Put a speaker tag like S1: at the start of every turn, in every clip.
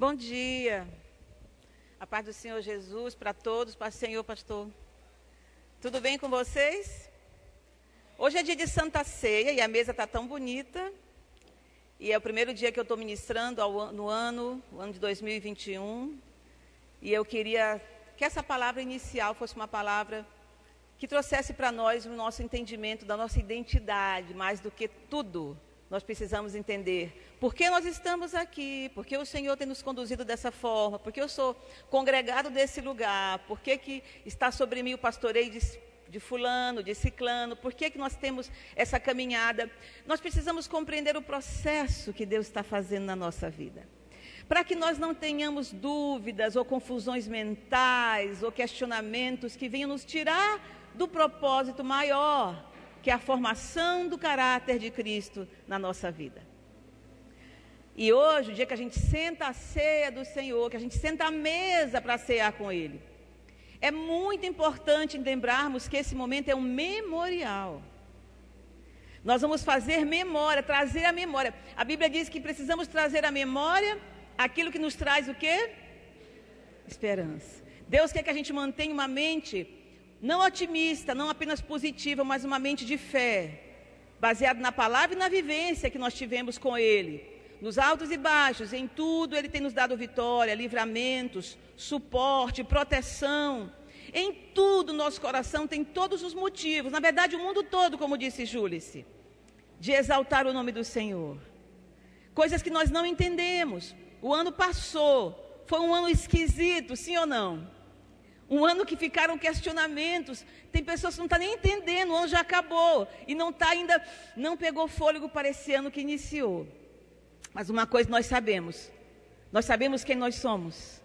S1: Bom dia. A paz do Senhor Jesus para todos, para o Senhor, pastor. Tudo bem com vocês? Hoje é dia de Santa Ceia e a mesa está tão bonita. E é o primeiro dia que eu estou ministrando ao, no ano, o ano de 2021. E eu queria que essa palavra inicial fosse uma palavra que trouxesse para nós o nosso entendimento da nossa identidade, mais do que tudo nós precisamos entender por que nós estamos aqui, por que o Senhor tem nos conduzido dessa forma, por que eu sou congregado desse lugar, por que, que está sobre mim o pastoreio de, de fulano, de ciclano, por que, que nós temos essa caminhada. Nós precisamos compreender o processo que Deus está fazendo na nossa vida. Para que nós não tenhamos dúvidas ou confusões mentais ou questionamentos que venham nos tirar do propósito maior que é a formação do caráter de Cristo na nossa vida. E hoje, o dia que a gente senta a ceia do Senhor, que a gente senta à mesa para cear com Ele, é muito importante lembrarmos que esse momento é um memorial. Nós vamos fazer memória, trazer a memória. A Bíblia diz que precisamos trazer a memória aquilo que nos traz o quê? Esperança. Deus quer que a gente mantenha uma mente não otimista, não apenas positiva, mas uma mente de fé, baseada na palavra e na vivência que nós tivemos com Ele. Nos altos e baixos, em tudo Ele tem nos dado vitória, livramentos, suporte, proteção. Em tudo nosso coração tem todos os motivos, na verdade o mundo todo, como disse Júlice, de exaltar o nome do Senhor. Coisas que nós não entendemos. O ano passou, foi um ano esquisito, sim ou não? Um ano que ficaram questionamentos. Tem pessoas que não estão tá nem entendendo, o ano já acabou. E não está ainda, não pegou fôlego para esse ano que iniciou. Mas uma coisa nós sabemos. Nós sabemos quem nós somos.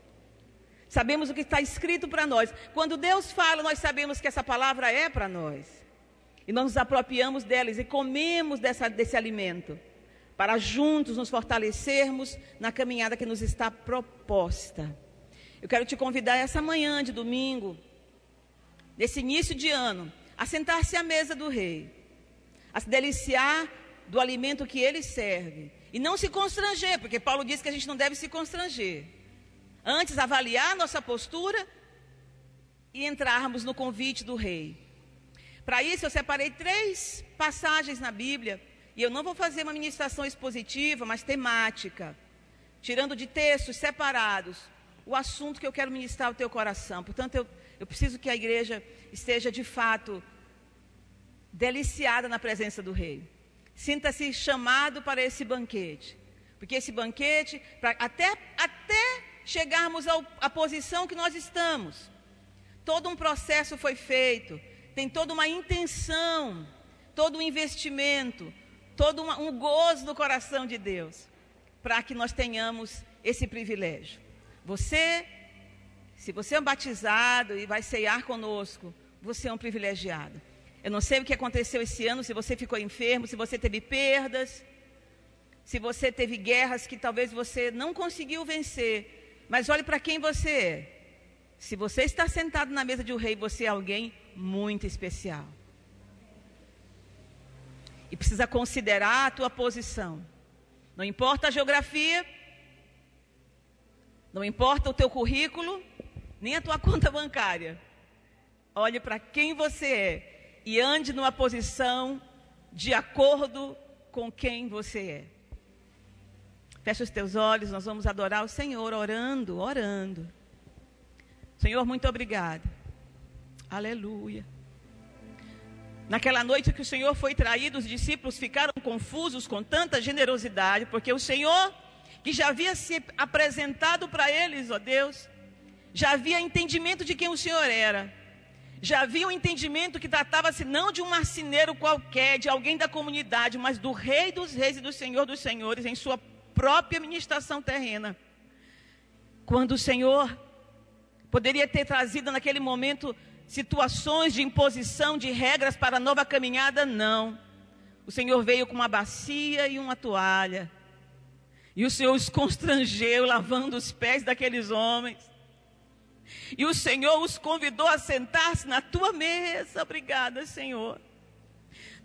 S1: Sabemos o que está escrito para nós. Quando Deus fala, nós sabemos que essa palavra é para nós. E nós nos apropriamos delas e comemos dessa, desse alimento. Para juntos nos fortalecermos na caminhada que nos está proposta. Eu quero te convidar essa manhã de domingo, nesse início de ano, a sentar-se à mesa do rei, a se deliciar do alimento que ele serve. E não se constranger, porque Paulo diz que a gente não deve se constranger. Antes, avaliar nossa postura e entrarmos no convite do rei. Para isso, eu separei três passagens na Bíblia, e eu não vou fazer uma ministração expositiva, mas temática, tirando de textos separados o assunto que eu quero ministrar ao teu coração. Portanto, eu, eu preciso que a igreja esteja de fato deliciada na presença do Rei. Sinta-se chamado para esse banquete. Porque esse banquete, pra, até, até chegarmos ao, à posição que nós estamos, todo um processo foi feito, tem toda uma intenção, todo um investimento, todo uma, um gozo no coração de Deus, para que nós tenhamos esse privilégio. Você, se você é batizado e vai ceiar conosco, você é um privilegiado. Eu não sei o que aconteceu esse ano, se você ficou enfermo, se você teve perdas, se você teve guerras que talvez você não conseguiu vencer, mas olhe para quem você é. Se você está sentado na mesa de um rei, você é alguém muito especial. E precisa considerar a tua posição. Não importa a geografia, não importa o teu currículo, nem a tua conta bancária. Olhe para quem você é e ande numa posição de acordo com quem você é. Fecha os teus olhos, nós vamos adorar o Senhor orando, orando. Senhor, muito obrigado. Aleluia. Naquela noite que o Senhor foi traído, os discípulos ficaram confusos com tanta generosidade, porque o Senhor que já havia se apresentado para eles, ó Deus, já havia entendimento de quem o Senhor era, já havia um entendimento que tratava-se não de um marceneiro qualquer, de alguém da comunidade, mas do Rei dos Reis e do Senhor dos Senhores em sua própria administração terrena. Quando o Senhor poderia ter trazido naquele momento situações de imposição de regras para a nova caminhada, não. O Senhor veio com uma bacia e uma toalha e o Senhor os constrangeu lavando os pés daqueles homens. E o Senhor os convidou a sentar-se na tua mesa. Obrigada, Senhor.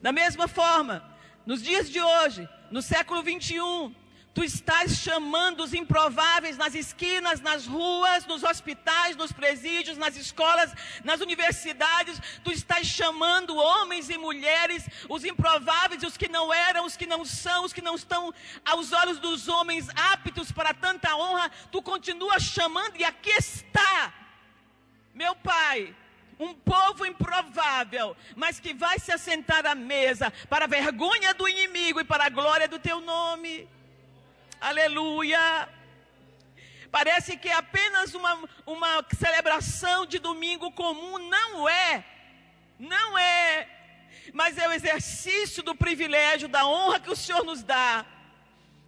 S1: Da mesma forma, nos dias de hoje, no século 21, Tu estás chamando os improváveis nas esquinas, nas ruas, nos hospitais, nos presídios, nas escolas, nas universidades. Tu estás chamando homens e mulheres, os improváveis, os que não eram, os que não são, os que não estão aos olhos dos homens aptos para tanta honra. Tu continuas chamando e aqui está, meu Pai, um povo improvável, mas que vai se assentar à mesa para a vergonha do inimigo e para a glória do teu nome. Aleluia. Parece que é apenas uma, uma celebração de domingo comum. Não é. Não é. Mas é o exercício do privilégio, da honra que o Senhor nos dá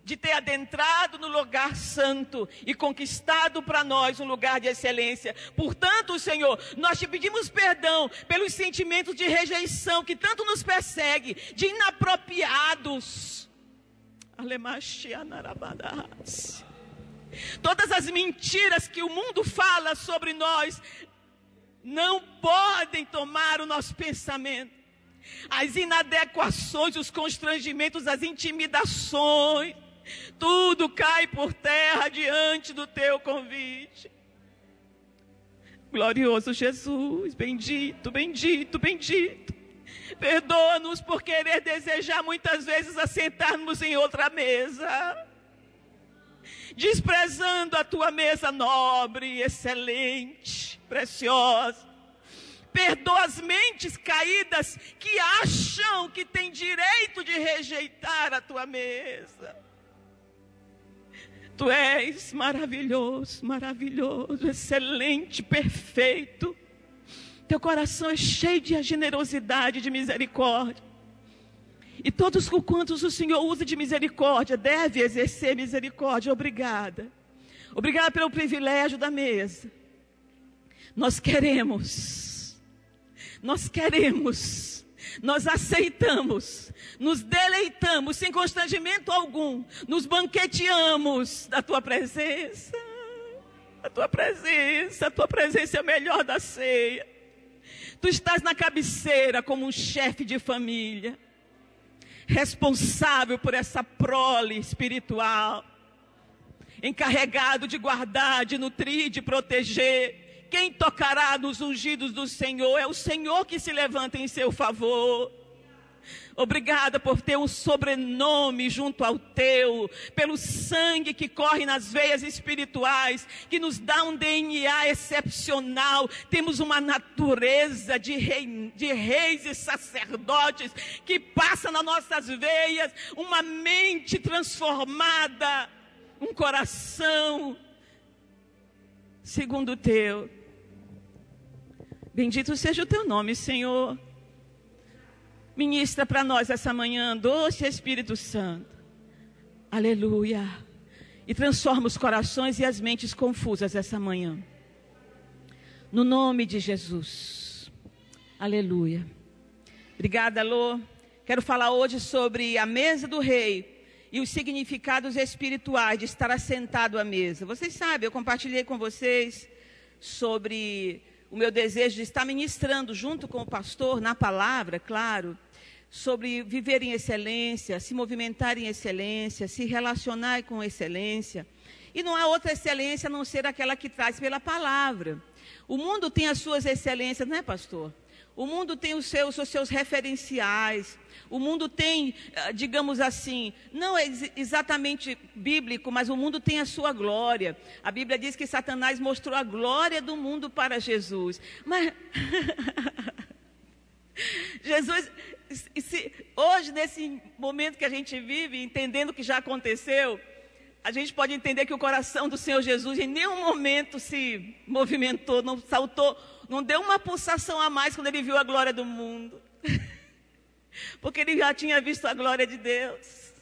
S1: de ter adentrado no lugar santo e conquistado para nós um lugar de excelência. Portanto, Senhor, nós te pedimos perdão pelos sentimentos de rejeição que tanto nos persegue, de inapropriados Todas as mentiras que o mundo fala sobre nós não podem tomar o nosso pensamento. As inadequações, os constrangimentos, as intimidações, tudo cai por terra diante do teu convite. Glorioso Jesus, bendito, bendito, bendito. Perdoa-nos por querer desejar muitas vezes assentarmos em outra mesa, desprezando a tua mesa nobre, excelente, preciosa. Perdoa as mentes caídas que acham que têm direito de rejeitar a tua mesa. Tu és maravilhoso, maravilhoso, excelente, perfeito. Teu coração é cheio de generosidade, de misericórdia. E todos com quantos o Senhor usa de misericórdia, deve exercer misericórdia. Obrigada. Obrigada pelo privilégio da mesa. Nós queremos, nós queremos, nós aceitamos, nos deleitamos sem constrangimento algum, nos banqueteamos da tua presença. A tua presença, a tua presença é a melhor da ceia. Tu estás na cabeceira como um chefe de família, responsável por essa prole espiritual, encarregado de guardar, de nutrir, de proteger. Quem tocará nos ungidos do Senhor é o Senhor que se levanta em seu favor. Obrigada por ter um sobrenome junto ao teu, pelo sangue que corre nas veias espirituais, que nos dá um DNA excepcional. Temos uma natureza de, rei, de reis e sacerdotes que passa nas nossas veias, uma mente transformada, um coração segundo o teu. Bendito seja o teu nome, Senhor. Ministra para nós essa manhã, doce Espírito Santo. Aleluia. E transforma os corações e as mentes confusas essa manhã. No nome de Jesus. Aleluia. Obrigada, Lô. Quero falar hoje sobre a mesa do rei e os significados espirituais de estar assentado à mesa. Vocês sabem, eu compartilhei com vocês sobre o meu desejo de estar ministrando junto com o pastor na palavra, claro sobre viver em excelência, se movimentar em excelência, se relacionar com excelência. E não há outra excelência a não ser aquela que traz pela palavra. O mundo tem as suas excelências, não é, pastor? O mundo tem os seus, os seus referenciais. O mundo tem, ah, digamos assim, não é exatamente bíblico, mas o mundo tem a sua glória. A Bíblia diz que Satanás mostrou a glória do mundo para Jesus. Mas Jesus, se, hoje, nesse momento que a gente vive, entendendo o que já aconteceu, a gente pode entender que o coração do Senhor Jesus em nenhum momento se movimentou, não saltou, não deu uma pulsação a mais quando ele viu a glória do mundo. Porque ele já tinha visto a glória de Deus.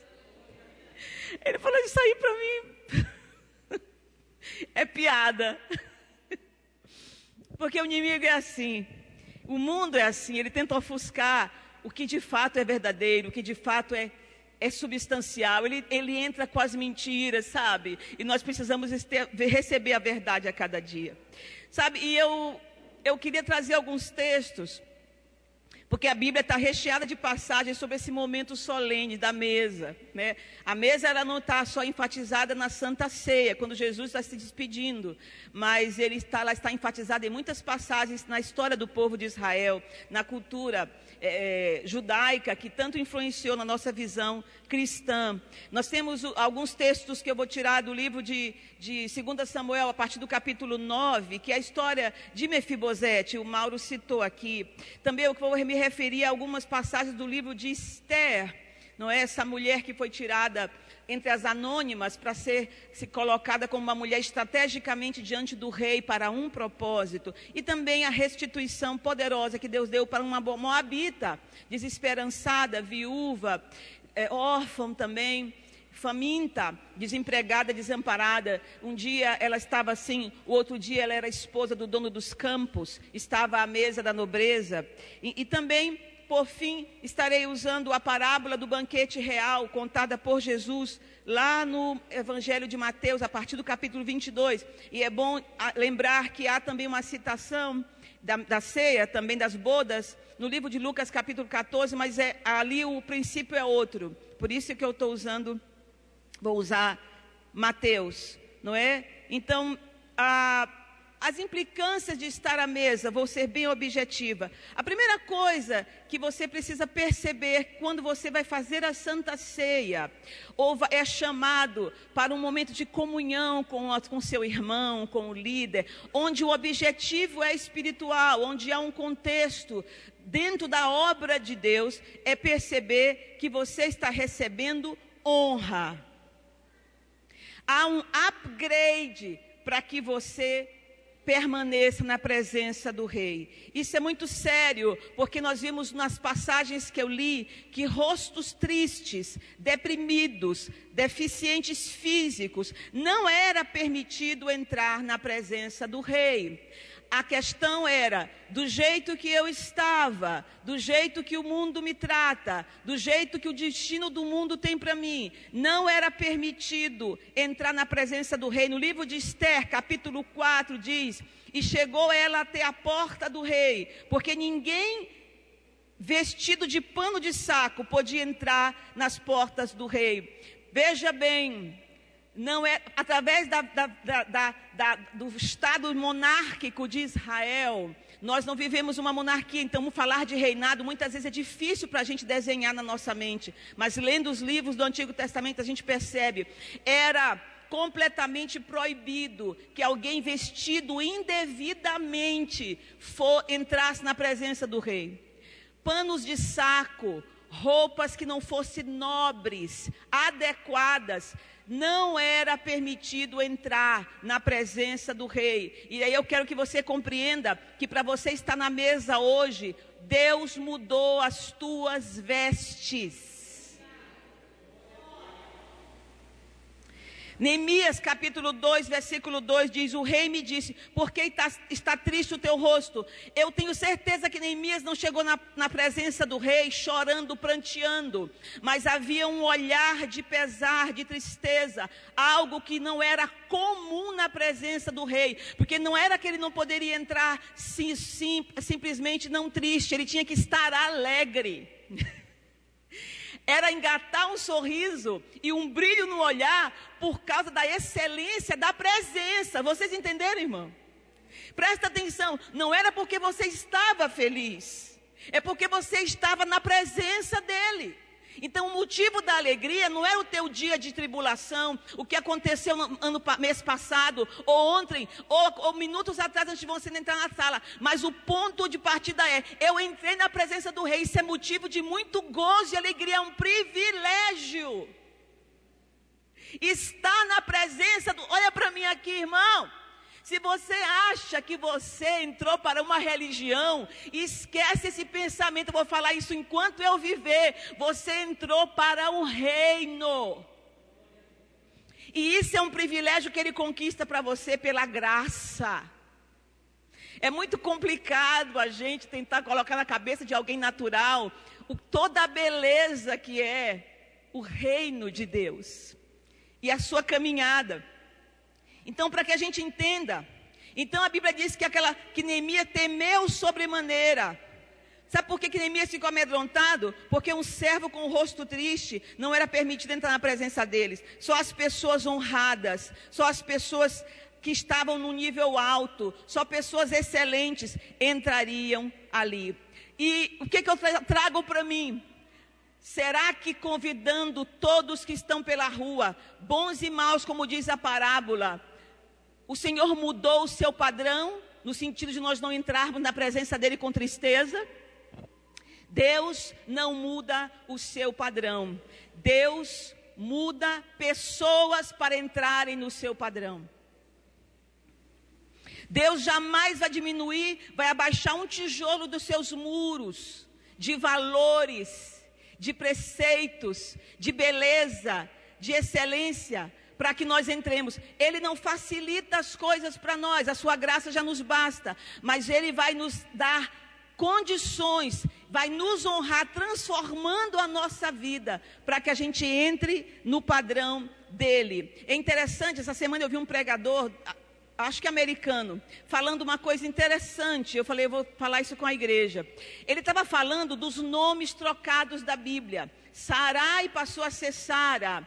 S1: Ele falou: Isso aí para mim é piada. Porque o inimigo é assim. O mundo é assim, ele tenta ofuscar o que de fato é verdadeiro, o que de fato é, é substancial. Ele, ele entra com as mentiras, sabe? E nós precisamos ter, receber a verdade a cada dia. Sabe? E eu, eu queria trazer alguns textos Porque a Bíblia está recheada de passagens sobre esse momento solene da mesa. Né? A mesa ela não está só enfatizada na Santa Ceia, quando Jesus está se despedindo, mas ele está, ela está enfatizada em muitas passagens na história do povo de Israel, na cultura é, judaica, que tanto influenciou na nossa visão cristã. Nós temos alguns textos que eu vou tirar do livro de, de 2 Samuel, a partir do capítulo 9, que é a história de Mefibosete, o Mauro citou aqui. Também eu vou me referir a algumas passagens do livro de Esther, não é? Essa mulher que foi tirada entre as anônimas para ser se colocada como uma mulher estrategicamente diante do rei para um propósito. E também a restituição poderosa que Deus deu para uma moabita, desesperançada, viúva, é, órfã também faminta, desempregada, desamparada. Um dia ela estava assim, o outro dia ela era esposa do dono dos campos, estava à mesa da nobreza. E, e também, por fim, estarei usando a parábola do banquete real contada por Jesus lá no Evangelho de Mateus, a partir do capítulo 22. E é bom ah, lembrar que há também uma citação da, da ceia, também das bodas, no livro de Lucas, capítulo 14, mas é, ali o princípio é outro. Por isso que eu estou usando Vou usar Mateus, não é? Então, a, as implicâncias de estar à mesa, vou ser bem objetiva. A primeira coisa que você precisa perceber quando você vai fazer a Santa Ceia, ou é chamado para um momento de comunhão com, com seu irmão, com o líder, onde o objetivo é espiritual, onde há um contexto dentro da obra de Deus, é perceber que você está recebendo honra há um upgrade para que você permaneça na presença do rei. Isso é muito sério, porque nós vimos nas passagens que eu li que rostos tristes, deprimidos, deficientes físicos, não era permitido entrar na presença do rei. A questão era do jeito que eu estava, do jeito que o mundo me trata, do jeito que o destino do mundo tem para mim. Não era permitido entrar na presença do rei. No livro de Esther, capítulo 4, diz: E chegou ela até a porta do rei, porque ninguém vestido de pano de saco podia entrar nas portas do rei. Veja bem, não é através da, da, da, do Estado monárquico de Israel. Nós não vivemos uma monarquia, então falar de reinado muitas vezes é difícil para a gente desenhar na nossa mente. Mas lendo os livros do Antigo Testamento a gente percebe. Era completamente proibido que alguém vestido indevidamente for, entrasse na presença do rei. Panos de saco, roupas que não fossem nobres, adequadas, não era permitido entrar na presença do rei. E aí eu quero que você compreenda que para você estar na mesa hoje, Deus mudou as tuas vestes. Neemias capítulo 2, versículo 2 diz: O rei me disse, por que está, está triste o teu rosto? Eu tenho certeza que Neemias não chegou na, na presença do rei chorando, pranteando, mas havia um olhar de pesar, de tristeza, algo que não era comum na presença do rei, porque não era que ele não poderia entrar sim, sim, simplesmente não triste, ele tinha que estar alegre. era engatar um sorriso e um brilho no olhar por causa da excelência da presença. Vocês entenderam, irmão? Presta atenção, não era porque você estava feliz, é porque você estava na presença dele. Então, o motivo da alegria não é o teu dia de tribulação, o que aconteceu no ano, mês passado, ou ontem, ou, ou minutos atrás antes de você entrar na sala. Mas o ponto de partida é: eu entrei na presença do Rei. Isso é motivo de muito gozo e alegria, é um privilégio. Está na presença do. Olha para mim aqui, irmão. Se você acha que você entrou para uma religião, esquece esse pensamento. Eu vou falar isso enquanto eu viver. Você entrou para um reino. E isso é um privilégio que ele conquista para você pela graça. É muito complicado a gente tentar colocar na cabeça de alguém natural o, toda a beleza que é o reino de Deus e a sua caminhada. Então, para que a gente entenda, então a Bíblia diz que aquela que Neemias temeu sobremaneira, Sabe por que, que Neemias ficou amedrontado? Porque um servo com o rosto triste não era permitido entrar na presença deles. Só as pessoas honradas, só as pessoas que estavam no nível alto, só pessoas excelentes entrariam ali. E o que, que eu trago para mim? Será que convidando todos que estão pela rua, bons e maus, como diz a parábola, o Senhor mudou o seu padrão, no sentido de nós não entrarmos na presença dele com tristeza? Deus não muda o seu padrão. Deus muda pessoas para entrarem no seu padrão. Deus jamais vai diminuir, vai abaixar um tijolo dos seus muros de valores, de preceitos, de beleza, de excelência, para que nós entremos. Ele não facilita as coisas para nós, a sua graça já nos basta, mas ele vai nos dar condições, vai nos honrar, transformando a nossa vida, para que a gente entre no padrão dele. É interessante, essa semana eu vi um pregador, acho que americano, falando uma coisa interessante. Eu falei, eu vou falar isso com a igreja. Ele estava falando dos nomes trocados da Bíblia. Sarai passou a ser Sara.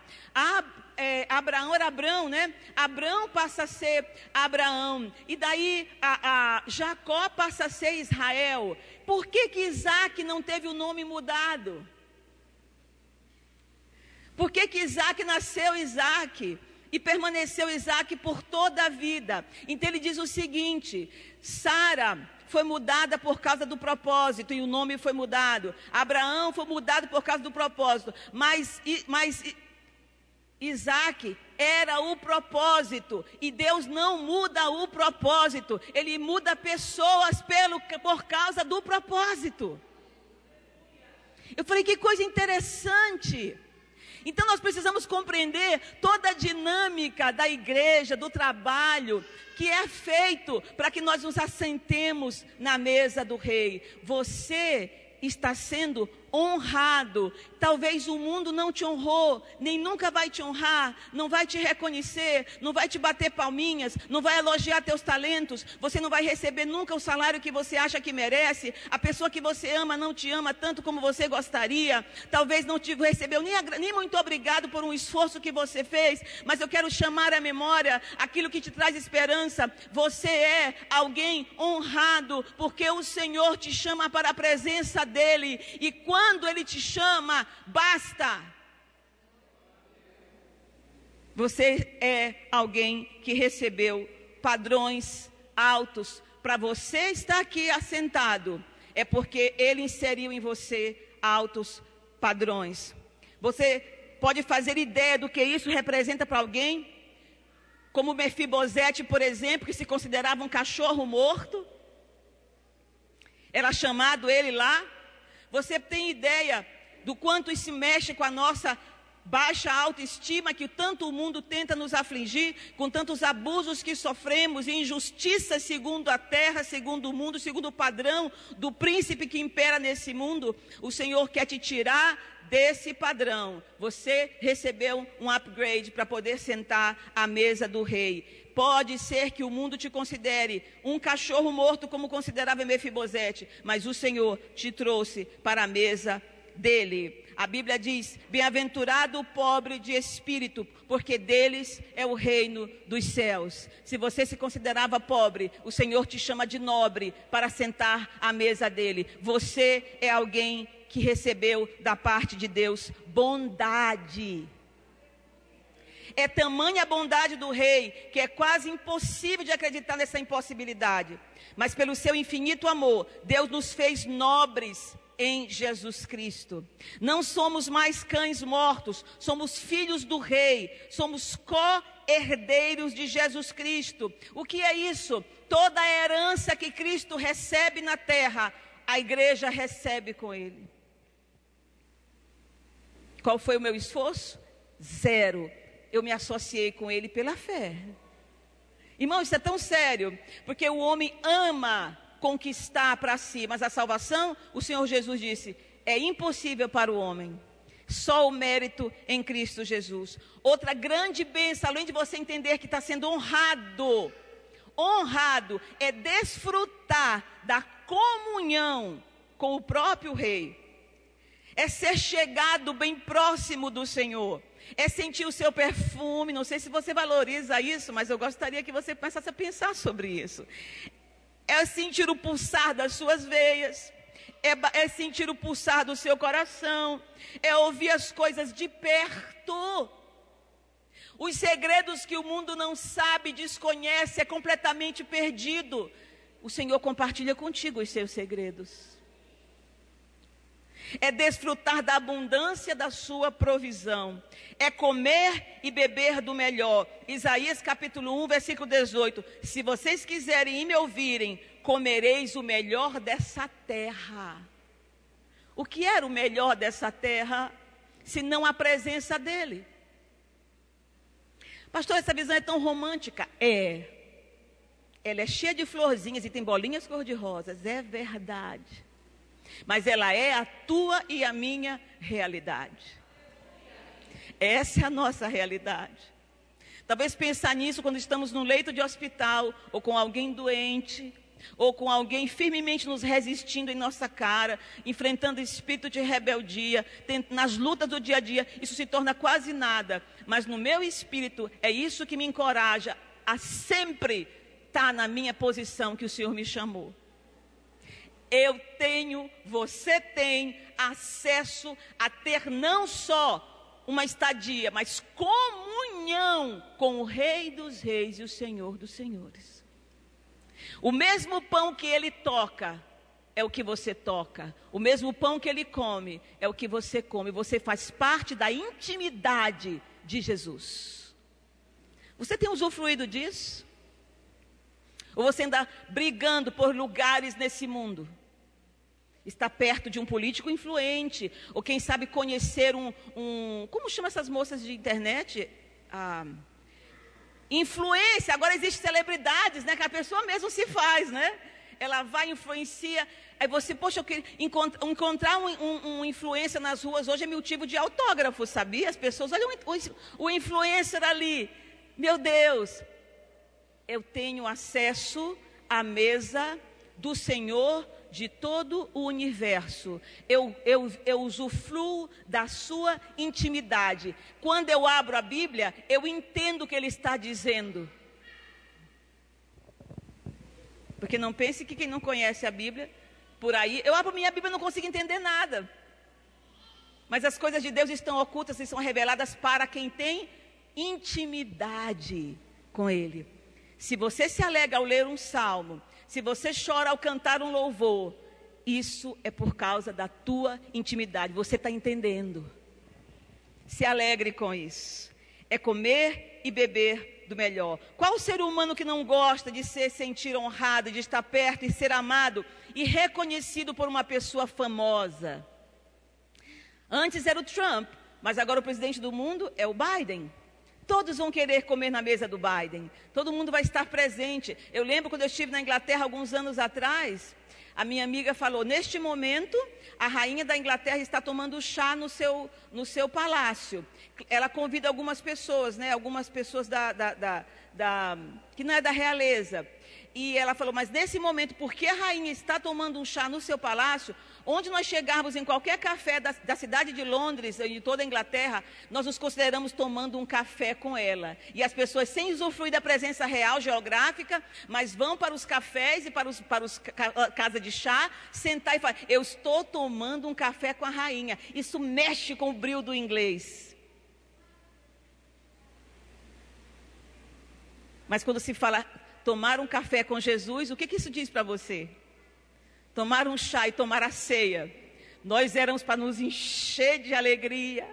S1: É, Abraão era Abraão, né? Abraão passa a ser Abraão. E daí a, a Jacó passa a ser Israel. Por que, que Isaac não teve o nome mudado? Por que, que Isaac nasceu Isaac? E permaneceu Isaac por toda a vida. Então ele diz o seguinte: Sara foi mudada por causa do propósito, e o nome foi mudado. Abraão foi mudado por causa do propósito. Mas, mas Isaac era o propósito, e Deus não muda o propósito, Ele muda pessoas pelo, por causa do propósito. Eu falei, que coisa interessante. Então nós precisamos compreender toda a dinâmica da igreja, do trabalho, que é feito para que nós nos assentemos na mesa do rei. Você está sendo honrado. Talvez o mundo não te honrou, nem nunca vai te honrar, não vai te reconhecer, não vai te bater palminhas, não vai elogiar teus talentos, você não vai receber nunca o salário que você acha que merece, a pessoa que você ama não te ama tanto como você gostaria, talvez não te recebeu nem, nem muito obrigado por um esforço que você fez, mas eu quero chamar à memória aquilo que te traz esperança. Você é alguém honrado, porque o Senhor te chama para a presença dEle, e quando quando Ele te chama, basta. Você é alguém que recebeu padrões altos. Para você estar aqui assentado, é porque Ele inseriu em você altos padrões. Você pode fazer ideia do que isso representa para alguém? Como Mefibosete, por exemplo, que se considerava um cachorro morto. Era chamado ele lá você tem ideia do quanto isso mexe com a nossa baixa autoestima que tanto o mundo tenta nos afligir, com tantos abusos que sofremos injustiças segundo a terra, segundo o mundo, segundo o padrão do príncipe que impera nesse mundo, o Senhor quer te tirar desse padrão. Você recebeu um upgrade para poder sentar à mesa do rei. Pode ser que o mundo te considere um cachorro morto, como considerava Mefibosete, mas o Senhor te trouxe para a mesa dele. A Bíblia diz: Bem-aventurado o pobre de espírito, porque deles é o reino dos céus. Se você se considerava pobre, o Senhor te chama de nobre para sentar à mesa dele. Você é alguém que recebeu da parte de Deus bondade. É tamanha a bondade do rei que é quase impossível de acreditar nessa impossibilidade. Mas pelo seu infinito amor, Deus nos fez nobres em Jesus Cristo. Não somos mais cães mortos, somos filhos do rei, somos co-herdeiros de Jesus Cristo. O que é isso? Toda a herança que Cristo recebe na terra, a igreja recebe com ele. Qual foi o meu esforço? Zero eu me associei com ele pela fé. Irmão, isso é tão sério, porque o homem ama conquistar para si, mas a salvação, o Senhor Jesus disse, é impossível para o homem. Só o mérito em Cristo Jesus. Outra grande bênção, além de você entender que está sendo honrado, honrado é desfrutar da comunhão com o próprio rei. É ser chegado bem próximo do Senhor. É sentir o seu perfume. Não sei se você valoriza isso, mas eu gostaria que você começasse a pensar sobre isso. É sentir o pulsar das suas veias. É, é sentir o pulsar do seu coração. É ouvir as coisas de perto. Os segredos que o mundo não sabe, desconhece, é completamente perdido. O Senhor compartilha contigo os seus segredos é desfrutar da abundância da sua provisão, é comer e beber do melhor. Isaías capítulo 1, versículo 18. Se vocês quiserem e me ouvirem, comereis o melhor dessa terra. O que era o melhor dessa terra, se não a presença dele? Pastor, essa visão é tão romântica? É. Ela é cheia de florzinhas e tem bolinhas cor-de-rosas, é verdade mas ela é a tua e a minha realidade. Essa é a nossa realidade. Talvez pensar nisso quando estamos no leito de hospital, ou com alguém doente, ou com alguém firmemente nos resistindo em nossa cara, enfrentando espírito de rebeldia, nas lutas do dia a dia, isso se torna quase nada. Mas no meu espírito é isso que me encoraja a sempre estar na minha posição que o Senhor me chamou eu tenho, você tem acesso a ter não só uma estadia, mas comunhão com o Rei dos Reis e o Senhor dos Senhores. O mesmo pão que ele toca é o que você toca, o mesmo pão que ele come é o que você come. Você faz parte da intimidade de Jesus. Você tem usufruído disso? Ou você anda brigando por lugares nesse mundo? Está perto de um político influente, ou quem sabe conhecer um. um como chama essas moças de internet? Ah, influência. Agora existem celebridades, né? Que a pessoa mesmo se faz, né? Ela vai, influencia. Aí você, poxa, eu queria encontrar um, um, um influência nas ruas hoje é motivo de autógrafo, sabia? As pessoas olham o, o influencer ali. Meu Deus, eu tenho acesso à mesa do Senhor de todo o universo. Eu, eu, eu usufruo da sua intimidade. Quando eu abro a Bíblia, eu entendo o que ele está dizendo. Porque não pense que quem não conhece a Bíblia, por aí, eu abro minha Bíblia e não consigo entender nada. Mas as coisas de Deus estão ocultas e são reveladas para quem tem intimidade com Ele. Se você se alega ao ler um salmo, se você chora ao cantar um louvor, isso é por causa da tua intimidade. Você está entendendo? Se alegre com isso. É comer e beber do melhor. Qual ser humano que não gosta de se sentir honrado, de estar perto e ser amado e reconhecido por uma pessoa famosa? Antes era o Trump, mas agora o presidente do mundo é o Biden. Todos vão querer comer na mesa do Biden. Todo mundo vai estar presente. Eu lembro quando eu estive na Inglaterra alguns anos atrás, a minha amiga falou: neste momento, a rainha da Inglaterra está tomando chá no seu, no seu palácio. Ela convida algumas pessoas, né? Algumas pessoas da, da, da, da que não é da realeza. E ela falou: Mas nesse momento, porque a rainha está tomando um chá no seu palácio, onde nós chegarmos em qualquer café da, da cidade de Londres e de toda a Inglaterra, nós nos consideramos tomando um café com ela. E as pessoas, sem usufruir da presença real geográfica, mas vão para os cafés e para os, para os ah, casa de chá, sentar e falar: Eu estou tomando um café com a rainha. Isso mexe com o brilho do inglês. Mas quando se fala tomar um café com Jesus, o que, que isso diz para você? Tomar um chá e tomar a ceia. Nós éramos para nos encher de alegria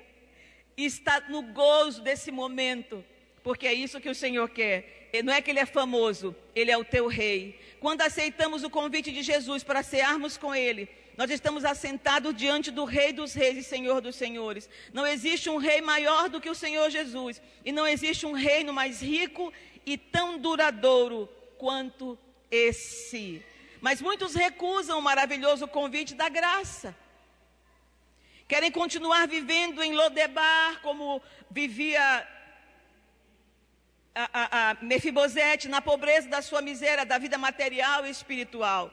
S1: e estar no gozo desse momento, porque é isso que o Senhor quer. Não é que Ele é famoso, Ele é o teu Rei. Quando aceitamos o convite de Jesus para cearmos com Ele, nós estamos assentados diante do Rei dos Reis e Senhor dos Senhores. Não existe um rei maior do que o Senhor Jesus. E não existe um reino mais rico e tão duradouro quanto esse. Mas muitos recusam o maravilhoso convite da graça. Querem continuar vivendo em Lodebar, como vivia a, a, a Mefibosete, na pobreza da sua miséria, da vida material e espiritual.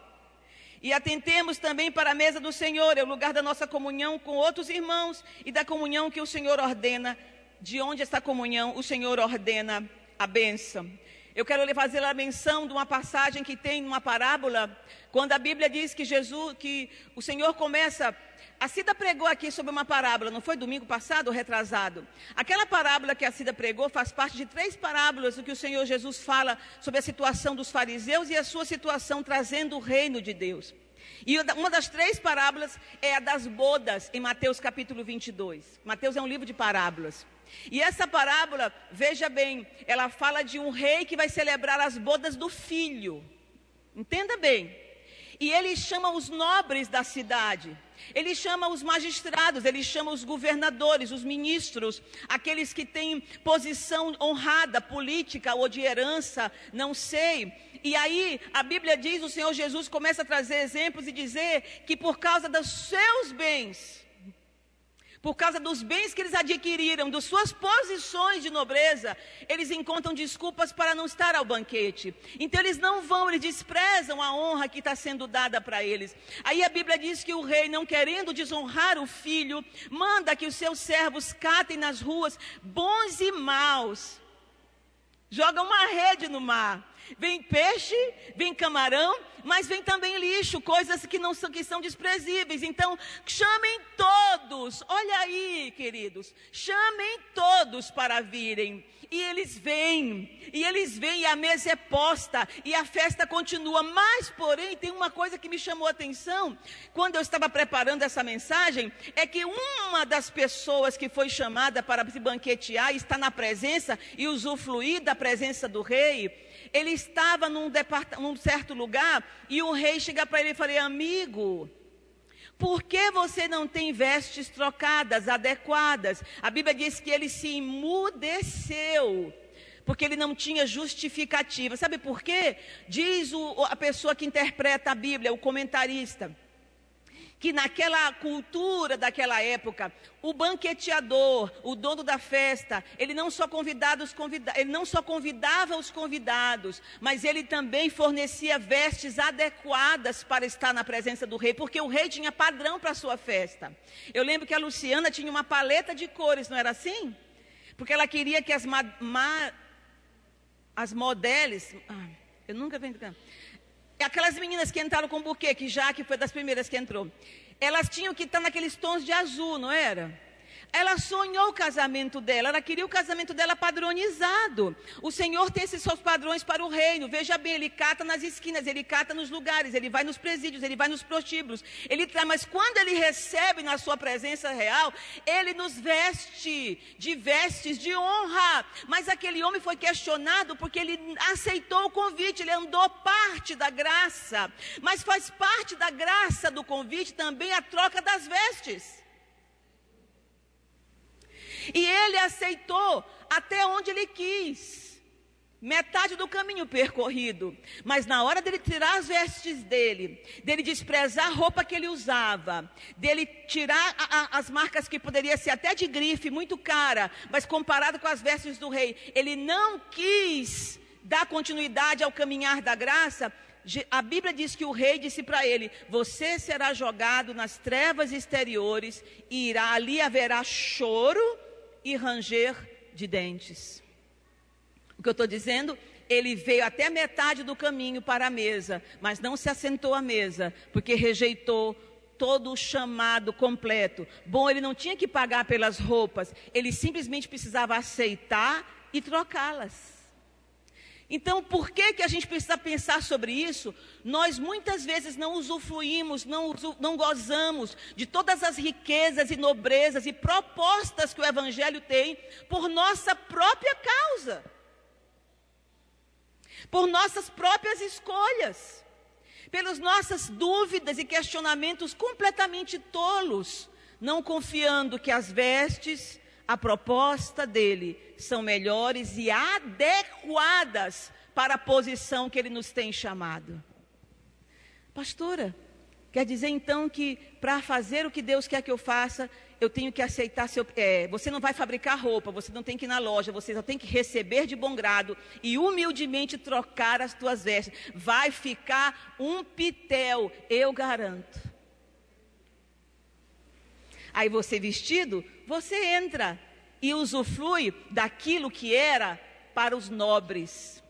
S1: E atentemos também para a mesa do Senhor, é o lugar da nossa comunhão com outros irmãos e da comunhão que o Senhor ordena. De onde esta comunhão o Senhor ordena a bênção. Eu quero fazer a menção de uma passagem que tem uma parábola, quando a Bíblia diz que Jesus, que o Senhor começa. A Cida pregou aqui sobre uma parábola, não foi domingo passado ou retrasado? Aquela parábola que a Cida pregou faz parte de três parábolas do que o Senhor Jesus fala sobre a situação dos fariseus e a sua situação trazendo o reino de Deus. E uma das três parábolas é a das bodas, em Mateus capítulo 22. Mateus é um livro de parábolas. E essa parábola, veja bem, ela fala de um rei que vai celebrar as bodas do filho. Entenda bem. E ele chama os nobres da cidade. Ele chama os magistrados, ele chama os governadores, os ministros, aqueles que têm posição honrada, política ou de herança, não sei. E aí a Bíblia diz, o Senhor Jesus começa a trazer exemplos e dizer que por causa dos seus bens, por causa dos bens que eles adquiriram, das suas posições de nobreza, eles encontram desculpas para não estar ao banquete. Então eles não vão, eles desprezam a honra que está sendo dada para eles. Aí a Bíblia diz que o rei, não querendo desonrar o filho, manda que os seus servos catem nas ruas bons e maus. Joga uma rede no mar Vem peixe, vem camarão, mas vem também lixo, coisas que não são, que são desprezíveis. Então, chamem todos, olha aí, queridos, chamem todos para virem. E eles vêm, e eles vêm, e a mesa é posta, e a festa continua. Mas, porém, tem uma coisa que me chamou a atenção, quando eu estava preparando essa mensagem, é que uma das pessoas que foi chamada para se banquetear, está na presença e usufruir da presença do rei, ele estava num, num certo lugar e o rei chega para ele e fala: Amigo, por que você não tem vestes trocadas, adequadas? A Bíblia diz que ele se emudeceu. Porque ele não tinha justificativa. Sabe por quê? Diz o, a pessoa que interpreta a Bíblia, o comentarista que naquela cultura daquela época, o banqueteador, o dono da festa, ele não só convidava os, convida ele não só convidava os convidados, mas ele também fornecia vestes adequadas para estar na presença do rei, porque o rei tinha padrão para a sua festa. Eu lembro que a Luciana tinha uma paleta de cores, não era assim? Porque ela queria que as, ma, ma as modelos. Ah, eu nunca vi. Aquelas meninas que entraram com buquê, que já que foi das primeiras que entrou, elas tinham que estar naqueles tons de azul, não era? Ela sonhou o casamento dela, ela queria o casamento dela padronizado. O Senhor tem esses seus padrões para o reino. Veja bem, ele cata nas esquinas, ele cata nos lugares, ele vai nos presídios, ele vai nos prostíbulos. Ele mas quando ele recebe na sua presença real, ele nos veste de vestes de honra. Mas aquele homem foi questionado porque ele aceitou o convite, ele andou parte da graça. Mas faz parte da graça do convite também a troca das vestes. E ele aceitou até onde ele quis. Metade do caminho percorrido. Mas na hora dele tirar as vestes dele, dele desprezar a roupa que ele usava, dele tirar a, a, as marcas que poderia ser até de grife, muito cara, mas comparado com as vestes do rei, ele não quis dar continuidade ao caminhar da graça, a Bíblia diz que o rei disse para ele: Você será jogado nas trevas exteriores, e irá, ali haverá choro e ranger de dentes. O que eu estou dizendo? Ele veio até metade do caminho para a mesa, mas não se assentou à mesa, porque rejeitou todo o chamado completo. Bom, ele não tinha que pagar pelas roupas, ele simplesmente precisava aceitar e trocá-las. Então, por que, que a gente precisa pensar sobre isso? Nós muitas vezes não usufruímos, não, não gozamos de todas as riquezas e nobrezas e propostas que o Evangelho tem por nossa própria causa, por nossas próprias escolhas, pelas nossas dúvidas e questionamentos completamente tolos, não confiando que as vestes a proposta dele são melhores e adequadas para a posição que ele nos tem chamado. Pastora, Quer dizer então que para fazer o que Deus quer que eu faça, eu tenho que aceitar seu. É, você não vai fabricar roupa, você não tem que ir na loja, você só tem que receber de bom grado e humildemente trocar as tuas vestes. Vai ficar um pitel, eu garanto. Aí você vestido, você entra e usufrui daquilo que era para os nobres.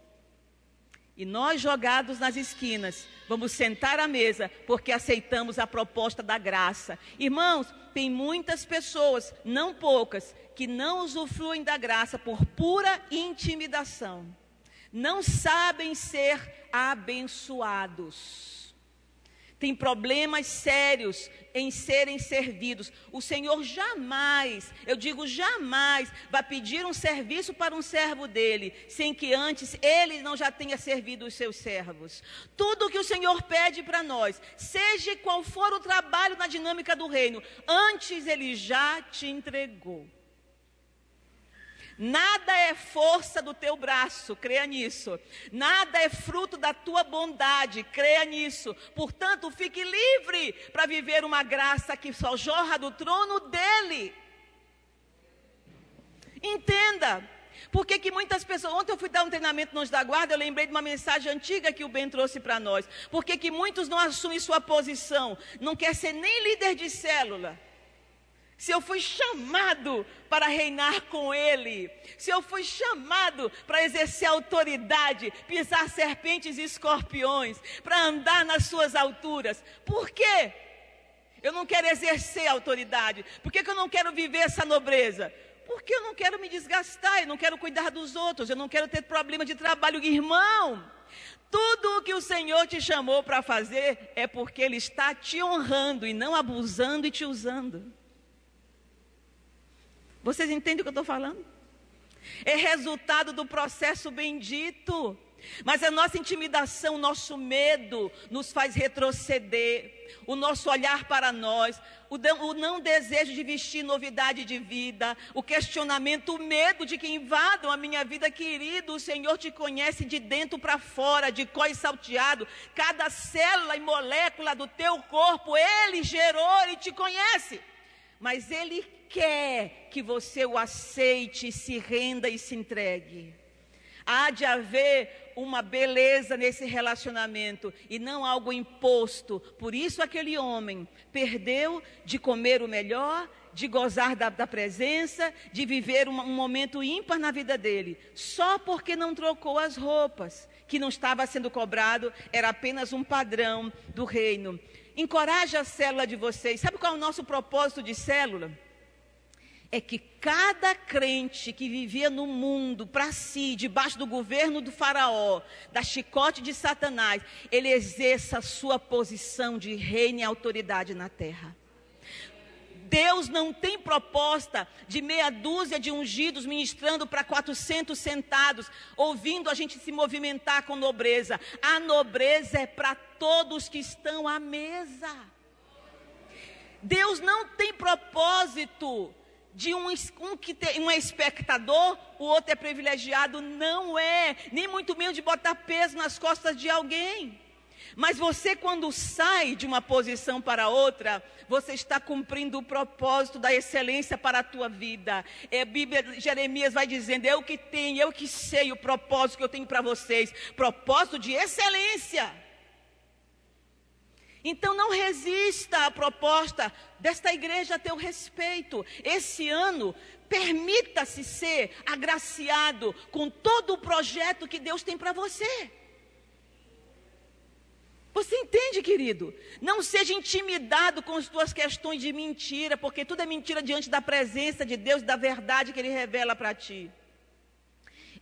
S1: E nós, jogados nas esquinas, vamos sentar à mesa porque aceitamos a proposta da graça. Irmãos, tem muitas pessoas, não poucas, que não usufruem da graça por pura intimidação. Não sabem ser abençoados tem problemas sérios em serem servidos. O Senhor jamais, eu digo jamais, vai pedir um serviço para um servo dele, sem que antes ele não já tenha servido os seus servos. Tudo que o Senhor pede para nós, seja qual for o trabalho na dinâmica do reino, antes ele já te entregou. Nada é força do teu braço, creia nisso. Nada é fruto da tua bondade, creia nisso. Portanto, fique livre para viver uma graça que só jorra do trono dele. Entenda. Porque que muitas pessoas, ontem eu fui dar um treinamento nos da guarda, eu lembrei de uma mensagem antiga que o Ben trouxe para nós. Porque que muitos não assumem sua posição, não quer ser nem líder de célula se eu fui chamado para reinar com Ele, se eu fui chamado para exercer autoridade, pisar serpentes e escorpiões, para andar nas suas alturas, por quê? Eu não quero exercer autoridade, por que, que eu não quero viver essa nobreza? Porque eu não quero me desgastar, eu não quero cuidar dos outros, eu não quero ter problema de trabalho, irmão. Tudo o que o Senhor te chamou para fazer é porque Ele está te honrando e não abusando e te usando. Vocês entendem o que eu estou falando? É resultado do processo bendito. Mas a nossa intimidação, o nosso medo nos faz retroceder, o nosso olhar para nós, o, não desejo de vestir novidade de vida, o questionamento, o medo de que invadam a minha vida, querido. O Senhor te conhece de dentro para fora, de e salteado, cada célula e molécula do teu corpo, Ele gerou, Ele te conhece. Mas Ele quer que você o aceite, se renda e se entregue. Há de haver uma beleza nesse relacionamento e não algo imposto. Por isso, aquele homem perdeu de comer o melhor, de gozar da, da presença, de viver um, um momento ímpar na vida dele, só porque não trocou as roupas, que não estava sendo cobrado, era apenas um padrão do reino. Encoraje a célula de vocês. Sabe qual é o nosso propósito de célula? É que cada crente que vivia no mundo para si, debaixo do governo do Faraó, da chicote de Satanás, ele exerça a sua posição de reino e autoridade na terra. Deus não tem proposta de meia dúzia de ungidos ministrando para 400 sentados, ouvindo a gente se movimentar com nobreza. A nobreza é para todos que estão à mesa. Deus não tem propósito de um, um que tem, um é espectador, o outro é privilegiado. Não é, nem muito menos de botar peso nas costas de alguém. Mas você, quando sai de uma posição para outra, você está cumprindo o propósito da excelência para a tua vida. É, Bíblia, Jeremias vai dizendo: Eu que tenho, eu que sei o propósito que eu tenho para vocês propósito de excelência. Então não resista à proposta desta igreja a teu respeito. Esse ano, permita-se ser agraciado com todo o projeto que Deus tem para você. Você entende, querido? Não seja intimidado com as tuas questões de mentira, porque tudo é mentira diante da presença de Deus, da verdade que Ele revela para ti.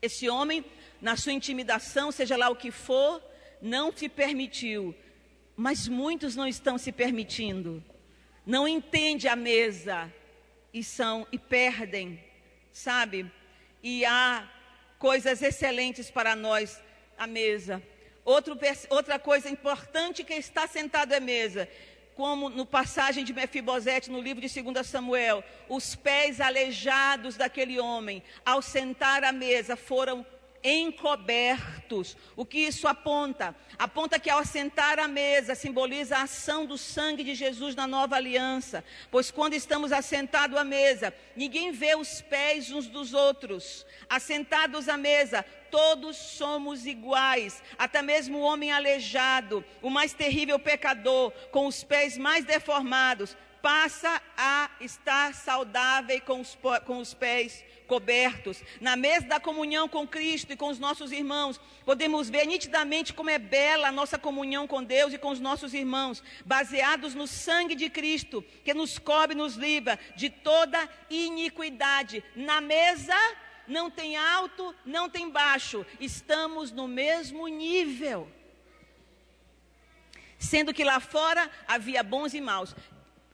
S1: Esse homem, na sua intimidação, seja lá o que for, não te permitiu mas muitos não estão se permitindo, não entendem a mesa e são e perdem, sabe? E há coisas excelentes para nós à mesa. Outro, outra coisa importante que está sentado à mesa, como no passagem de Mefibosete no livro de 2 Samuel, os pés aleijados daquele homem, ao sentar à mesa, foram encobertos. O que isso aponta? Aponta que ao assentar à mesa simboliza a ação do sangue de Jesus na nova aliança, pois quando estamos assentados à mesa, ninguém vê os pés uns dos outros. Assentados à mesa, todos somos iguais, até mesmo o homem aleijado, o mais terrível pecador, com os pés mais deformados, passa a estar saudável com os, com os pés cobertos. Na mesa da comunhão com Cristo e com os nossos irmãos, podemos ver nitidamente como é bela a nossa comunhão com Deus e com os nossos irmãos, baseados no sangue de Cristo, que nos cobre e nos livra de toda iniquidade. Na mesa não tem alto, não tem baixo, estamos no mesmo nível. Sendo que lá fora havia bons e maus.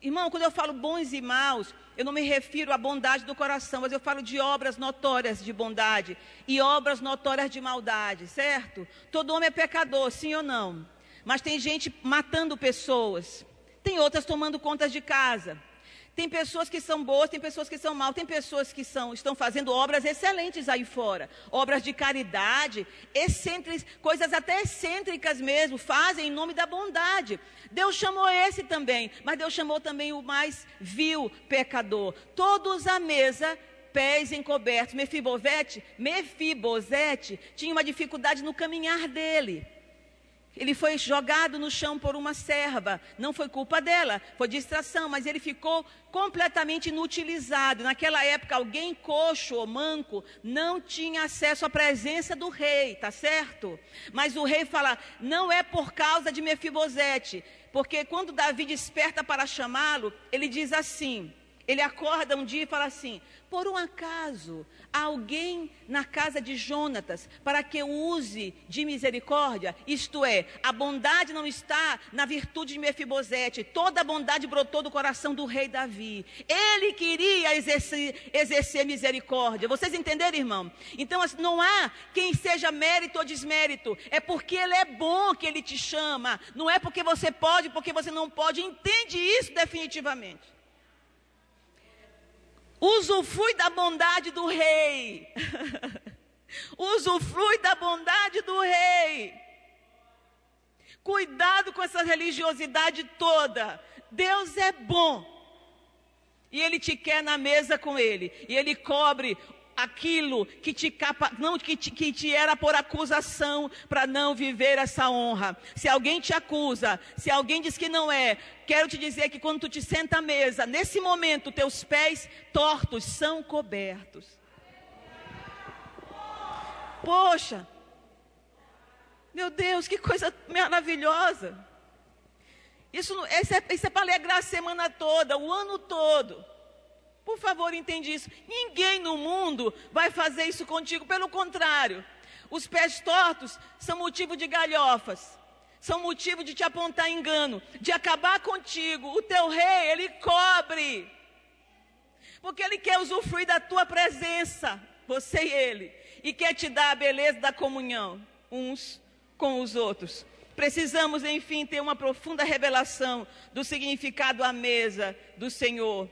S1: Irmão, quando eu falo bons e maus, eu não me refiro à bondade do coração, mas eu falo de obras notórias de bondade e obras notórias de maldade, certo? Todo homem é pecador, sim ou não? Mas tem gente matando pessoas, tem outras tomando contas de casa. Tem pessoas que são boas, tem pessoas que são mal, tem pessoas que são, estão fazendo obras excelentes aí fora, obras de caridade, coisas até excêntricas mesmo, fazem em nome da bondade. Deus chamou esse também, mas Deus chamou também o mais vil pecador. Todos à mesa pés encobertos. Mefibosete, Mefibosete tinha uma dificuldade no caminhar dele. Ele foi jogado no chão por uma serva. Não foi culpa dela, foi distração, mas ele ficou completamente inutilizado. Naquela época, alguém coxo ou manco não tinha acesso à presença do rei, tá certo? Mas o rei fala: não é por causa de Mefibosete, porque quando Davi desperta para chamá-lo, ele diz assim: ele acorda um dia e fala assim: por um acaso, há alguém na casa de Jonatas para que use de misericórdia? Isto é, a bondade não está na virtude de Mefibosete, toda a bondade brotou do coração do rei Davi. Ele queria exercer, exercer misericórdia. Vocês entenderam, irmão? Então, assim, não há quem seja mérito ou desmérito, é porque ele é bom que ele te chama, não é porque você pode, porque você não pode. Entende isso definitivamente usufrui da bondade do rei. usufrui da bondade do rei. Cuidado com essa religiosidade toda. Deus é bom. E Ele te quer na mesa com Ele. E Ele cobre aquilo que te, capa, não, que, te, que te era por acusação para não viver essa honra. Se alguém te acusa, se alguém diz que não é, quero te dizer que quando tu te senta à mesa, nesse momento teus pés tortos são cobertos. Poxa, meu Deus, que coisa maravilhosa. Isso, isso é, isso é para alegrar a semana toda, o ano todo. Por favor, entende isso. Ninguém no mundo vai fazer isso contigo. Pelo contrário, os pés tortos são motivo de galhofas. São motivo de te apontar engano, de acabar contigo. O teu rei, ele cobre. Porque ele quer usufruir da tua presença, você e ele. E quer te dar a beleza da comunhão, uns com os outros. Precisamos, enfim, ter uma profunda revelação do significado à mesa do Senhor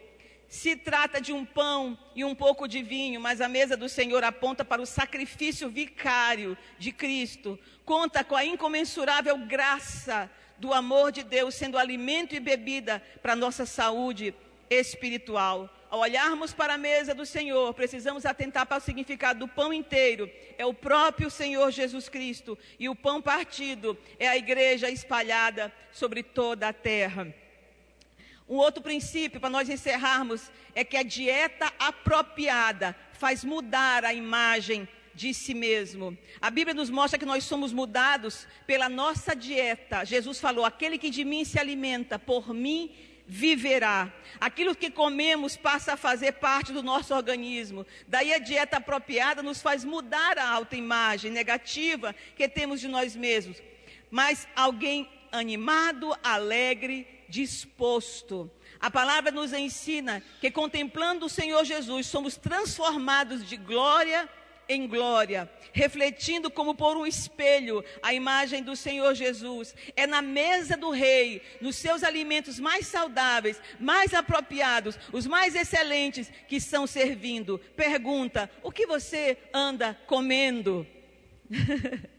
S1: se trata de um pão e um pouco de vinho, mas a mesa do Senhor aponta para o sacrifício vicário de Cristo. Conta com a incomensurável graça do amor de Deus sendo alimento e bebida para nossa saúde espiritual. Ao olharmos para a mesa do Senhor, precisamos atentar para o significado do pão inteiro. É o próprio Senhor Jesus Cristo. E o pão partido é a igreja espalhada sobre toda a terra. Um outro princípio para nós encerrarmos é que a dieta apropriada faz mudar a imagem de si mesmo. A Bíblia nos mostra que nós somos mudados pela nossa dieta. Jesus falou: aquele que de mim se alimenta, por mim viverá. Aquilo que comemos passa a fazer parte do nosso organismo. Daí a dieta apropriada nos faz mudar a autoimagem negativa que temos de nós mesmos. Mas alguém animado, alegre, disposto. A palavra nos ensina que contemplando o Senhor Jesus, somos transformados de glória em glória, refletindo como por um espelho a imagem do Senhor Jesus. É na mesa do Rei, nos seus alimentos mais saudáveis, mais apropriados, os mais excelentes que estão servindo. Pergunta: o que você anda comendo?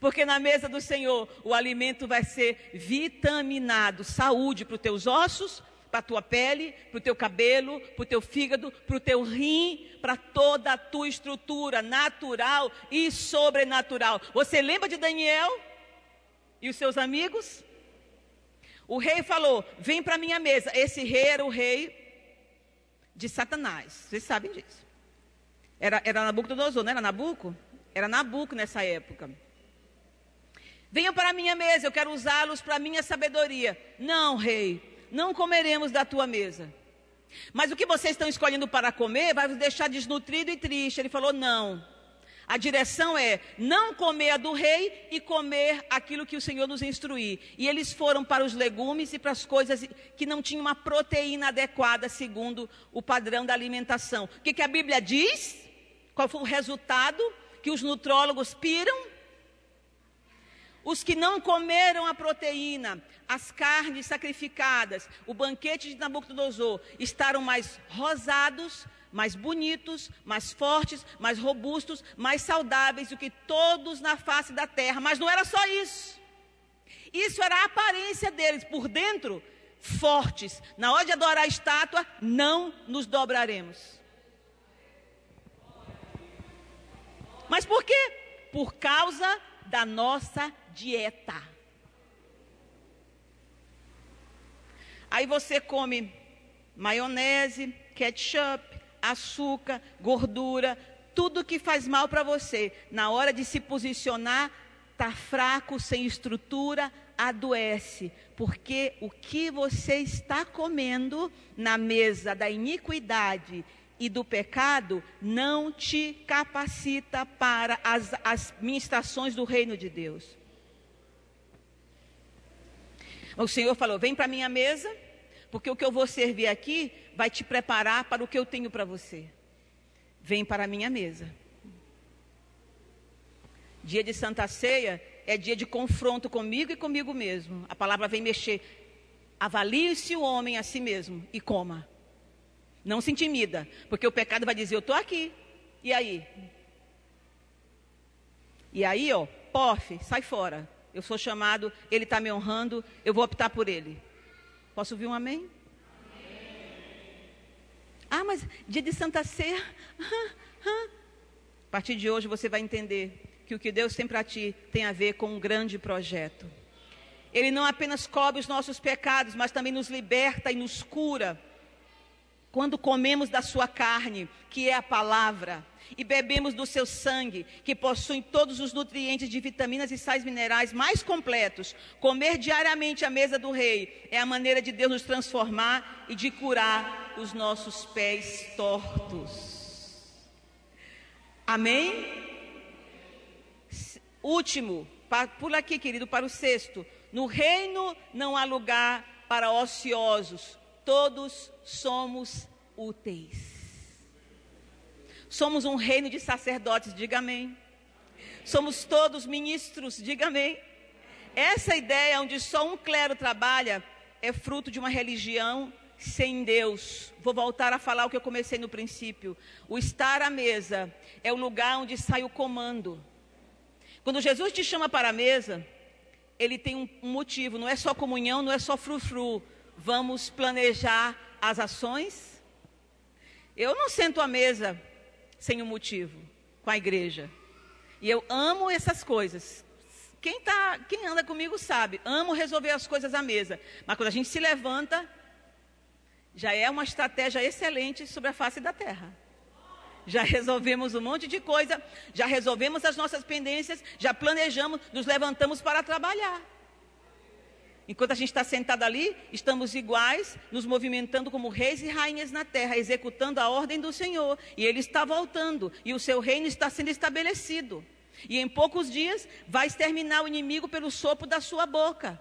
S1: Porque na mesa do Senhor o alimento vai ser vitaminado, saúde para os teus ossos, para a tua pele, para o teu cabelo, para o teu fígado, para o teu rim, para toda a tua estrutura natural e sobrenatural. Você lembra de Daniel e os seus amigos? O rei falou: Vem para minha mesa. Esse rei era o rei de Satanás. Vocês sabem disso. Era, era Nabucodonosor, não era Nabuco? Era Nabuco nessa época. Venham para a minha mesa, eu quero usá-los para a minha sabedoria. Não, rei, não comeremos da tua mesa. Mas o que vocês estão escolhendo para comer vai vos deixar desnutrido e triste. Ele falou: não. A direção é não comer a do rei e comer aquilo que o Senhor nos instruir. E eles foram para os legumes e para as coisas que não tinham uma proteína adequada segundo o padrão da alimentação. O que, que a Bíblia diz? Qual foi o resultado que os nutrólogos piram? Os que não comeram a proteína, as carnes sacrificadas, o banquete de Nabucodonosor, estavam mais rosados, mais bonitos, mais fortes, mais robustos, mais saudáveis do que todos na face da terra. Mas não era só isso. Isso era a aparência deles. Por dentro, fortes. Na hora de adorar a estátua, não nos dobraremos. Mas por quê? Por causa da nossa dieta. Aí você come maionese, ketchup, açúcar, gordura, tudo que faz mal para você. Na hora de se posicionar, está fraco, sem estrutura, adoece. Porque o que você está comendo na mesa da iniquidade e do pecado não te capacita para as, as ministrações do reino de Deus. O Senhor falou: vem para a minha mesa, porque o que eu vou servir aqui vai te preparar para o que eu tenho para você. Vem para a minha mesa. Dia de Santa Ceia é dia de confronto comigo e comigo mesmo. A palavra vem mexer. Avalie-se o homem a si mesmo e coma. Não se intimida, porque o pecado vai dizer: Eu estou aqui. E aí? E aí, ó, pof, sai fora. Eu sou chamado, ele está me honrando, eu vou optar por ele. Posso ouvir um amém? amém. Ah, mas dia de Santa Ceia. A partir de hoje você vai entender que o que Deus tem para ti tem a ver com um grande projeto. Ele não apenas cobre os nossos pecados, mas também nos liberta e nos cura quando comemos da sua carne, que é a palavra, e bebemos do seu sangue, que possui todos os nutrientes de vitaminas e sais minerais mais completos, comer diariamente a mesa do rei é a maneira de Deus nos transformar e de curar os nossos pés tortos. Amém? Último, pula aqui, querido, para o sexto. No reino não há lugar para ociosos, todos somos úteis. Somos um reino de sacerdotes, diga amém. Somos todos ministros, diga amém. Essa ideia onde só um clero trabalha é fruto de uma religião sem Deus. Vou voltar a falar o que eu comecei no princípio. O estar à mesa é o lugar onde sai o comando. Quando Jesus te chama para a mesa, ele tem um motivo, não é só comunhão, não é só frufru vamos planejar as ações. Eu não sento à mesa sem um motivo com a igreja. E eu amo essas coisas. Quem, tá, quem anda comigo sabe, amo resolver as coisas à mesa. Mas quando a gente se levanta, já é uma estratégia excelente sobre a face da terra. Já resolvemos um monte de coisa, já resolvemos as nossas pendências, já planejamos, nos levantamos para trabalhar. Enquanto a gente está sentado ali, estamos iguais, nos movimentando como reis e rainhas na terra, executando a ordem do Senhor. E Ele está voltando, e o seu reino está sendo estabelecido. E em poucos dias vai exterminar o inimigo pelo sopro da sua boca.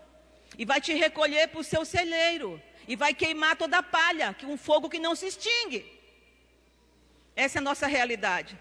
S1: E vai te recolher para o seu celeiro. E vai queimar toda a palha, que um fogo que não se extingue. Essa é a nossa realidade.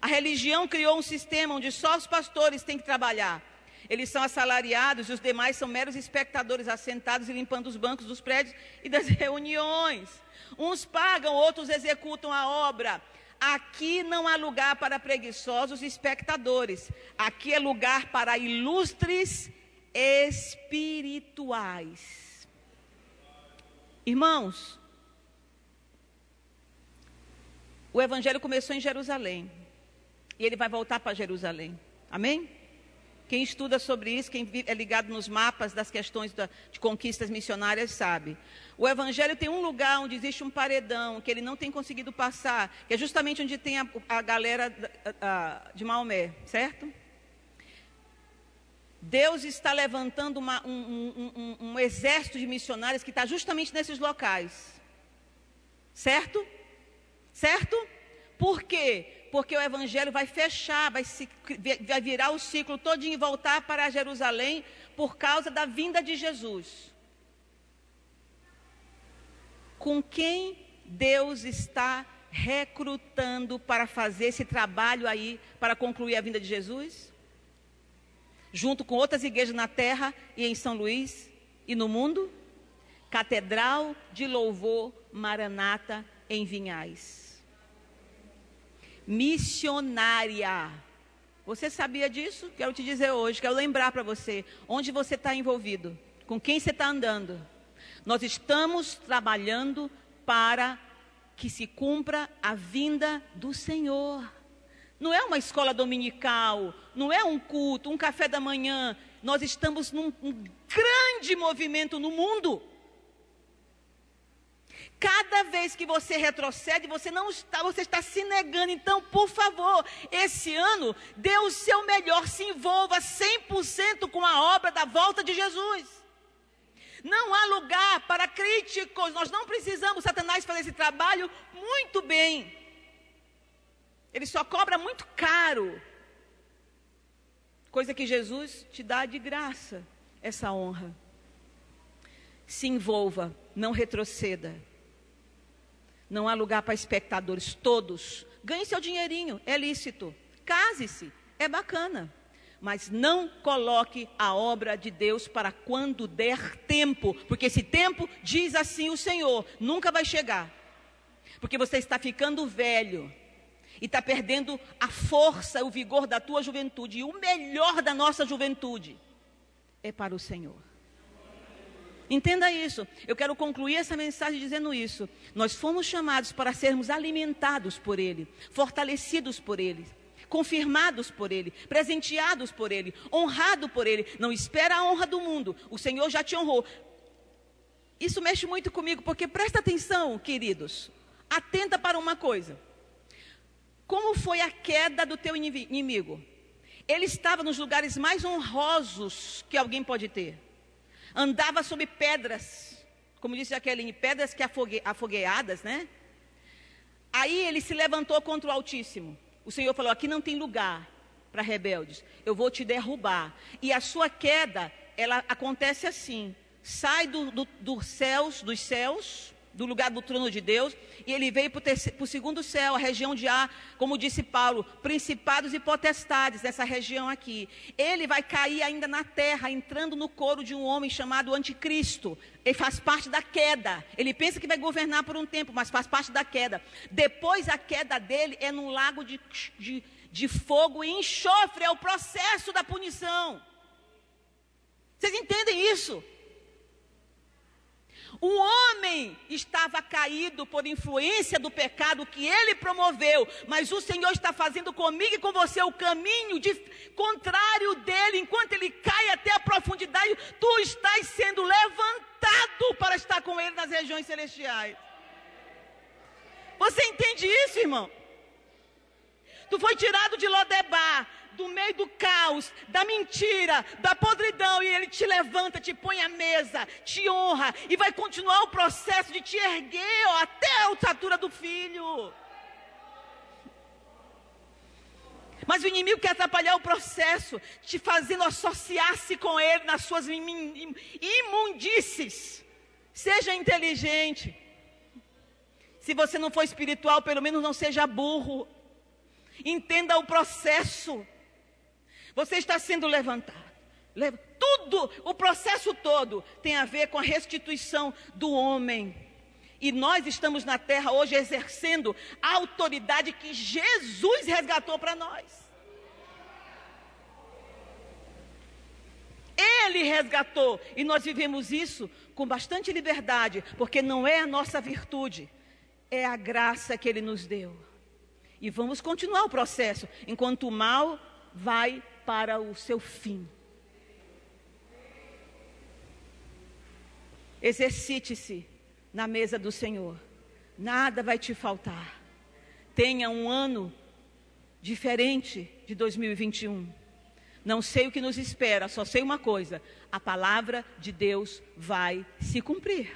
S1: A religião criou um sistema onde só os pastores têm que trabalhar. Eles são assalariados e os demais são meros espectadores assentados e limpando os bancos dos prédios e das reuniões. Uns pagam, outros executam a obra. Aqui não há lugar para preguiçosos espectadores. Aqui é lugar para ilustres espirituais. Irmãos, o evangelho começou em Jerusalém. E ele vai voltar para Jerusalém. Amém? Quem estuda sobre isso, quem é ligado nos mapas das questões da, de conquistas missionárias, sabe. O Evangelho tem um lugar onde existe um paredão que ele não tem conseguido passar, que é justamente onde tem a, a galera a, a, de Maomé, certo? Deus está levantando uma, um, um, um, um exército de missionários que está justamente nesses locais. Certo? Certo? Por quê? Porque o evangelho vai fechar, vai, se, vai virar o ciclo todinho e voltar para Jerusalém por causa da vinda de Jesus. Com quem Deus está recrutando para fazer esse trabalho aí, para concluir a vinda de Jesus? Junto com outras igrejas na terra e em São Luís e no mundo? Catedral de Louvor Maranata em Vinhais missionária. Você sabia disso? Quero te dizer hoje, quero lembrar para você onde você está envolvido, com quem você está andando. Nós estamos trabalhando para que se cumpra a vinda do Senhor. Não é uma escola dominical, não é um culto, um café da manhã. Nós estamos num um grande movimento no mundo. Cada vez que você retrocede, você não está, você está se negando. Então, por favor, esse ano, dê o seu melhor, se envolva 100% com a obra da volta de Jesus. Não há lugar para críticos. Nós não precisamos, Satanás, fazer esse trabalho muito bem. Ele só cobra muito caro. Coisa que Jesus te dá de graça, essa honra. Se envolva, não retroceda. Não há lugar para espectadores, todos. Ganhe seu dinheirinho, é lícito. Case-se, é bacana. Mas não coloque a obra de Deus para quando der tempo, porque esse tempo, diz assim o Senhor, nunca vai chegar. Porque você está ficando velho e está perdendo a força, o vigor da tua juventude. E o melhor da nossa juventude é para o Senhor. Entenda isso. Eu quero concluir essa mensagem dizendo isso. Nós fomos chamados para sermos alimentados por Ele, fortalecidos por Ele, confirmados por Ele, presenteados por Ele, honrado por Ele. Não espera a honra do mundo. O Senhor já te honrou. Isso mexe muito comigo, porque presta atenção, queridos. Atenta para uma coisa. Como foi a queda do teu inimigo? Ele estava nos lugares mais honrosos que alguém pode ter andava sobre pedras, como disse Jaqueline, pedras que afogue, afogueadas, né? Aí ele se levantou contra o Altíssimo. O Senhor falou: aqui não tem lugar para rebeldes, eu vou te derrubar. E a sua queda, ela acontece assim: sai do, do, dos céus, dos céus, do lugar do trono de Deus, e ele veio para o segundo céu, a região de Ar, como disse Paulo, principados e potestades dessa região aqui. Ele vai cair ainda na terra, entrando no coro de um homem chamado Anticristo. Ele faz parte da queda. Ele pensa que vai governar por um tempo, mas faz parte da queda. Depois a queda dele é num lago de, de, de fogo e enxofre, é o processo da punição. Vocês entendem isso? O homem estava caído por influência do pecado que ele promoveu, mas o Senhor está fazendo comigo e com você o caminho de, contrário dele, enquanto ele cai até a profundidade, tu estás sendo levantado para estar com ele nas regiões celestiais. Você entende isso, irmão? Tu foi tirado de Lodebar, do meio do caos, da mentira, da podridão, e Ele te levanta, te põe à mesa, te honra, e vai continuar o processo de te erguer ó, até a altura do filho. Mas o inimigo quer atrapalhar o processo, te fazendo associar-se com ele nas suas imundícies. Seja inteligente. Se você não for espiritual, pelo menos não seja burro. Entenda o processo. Você está sendo levantado. Tudo, o processo todo tem a ver com a restituição do homem. E nós estamos na terra hoje exercendo a autoridade que Jesus resgatou para nós. Ele resgatou e nós vivemos isso com bastante liberdade, porque não é a nossa virtude, é a graça que Ele nos deu. E vamos continuar o processo enquanto o mal vai para o seu fim. Exercite-se na mesa do Senhor. Nada vai te faltar. Tenha um ano diferente de 2021. Não sei o que nos espera, só sei uma coisa: a palavra de Deus vai se cumprir.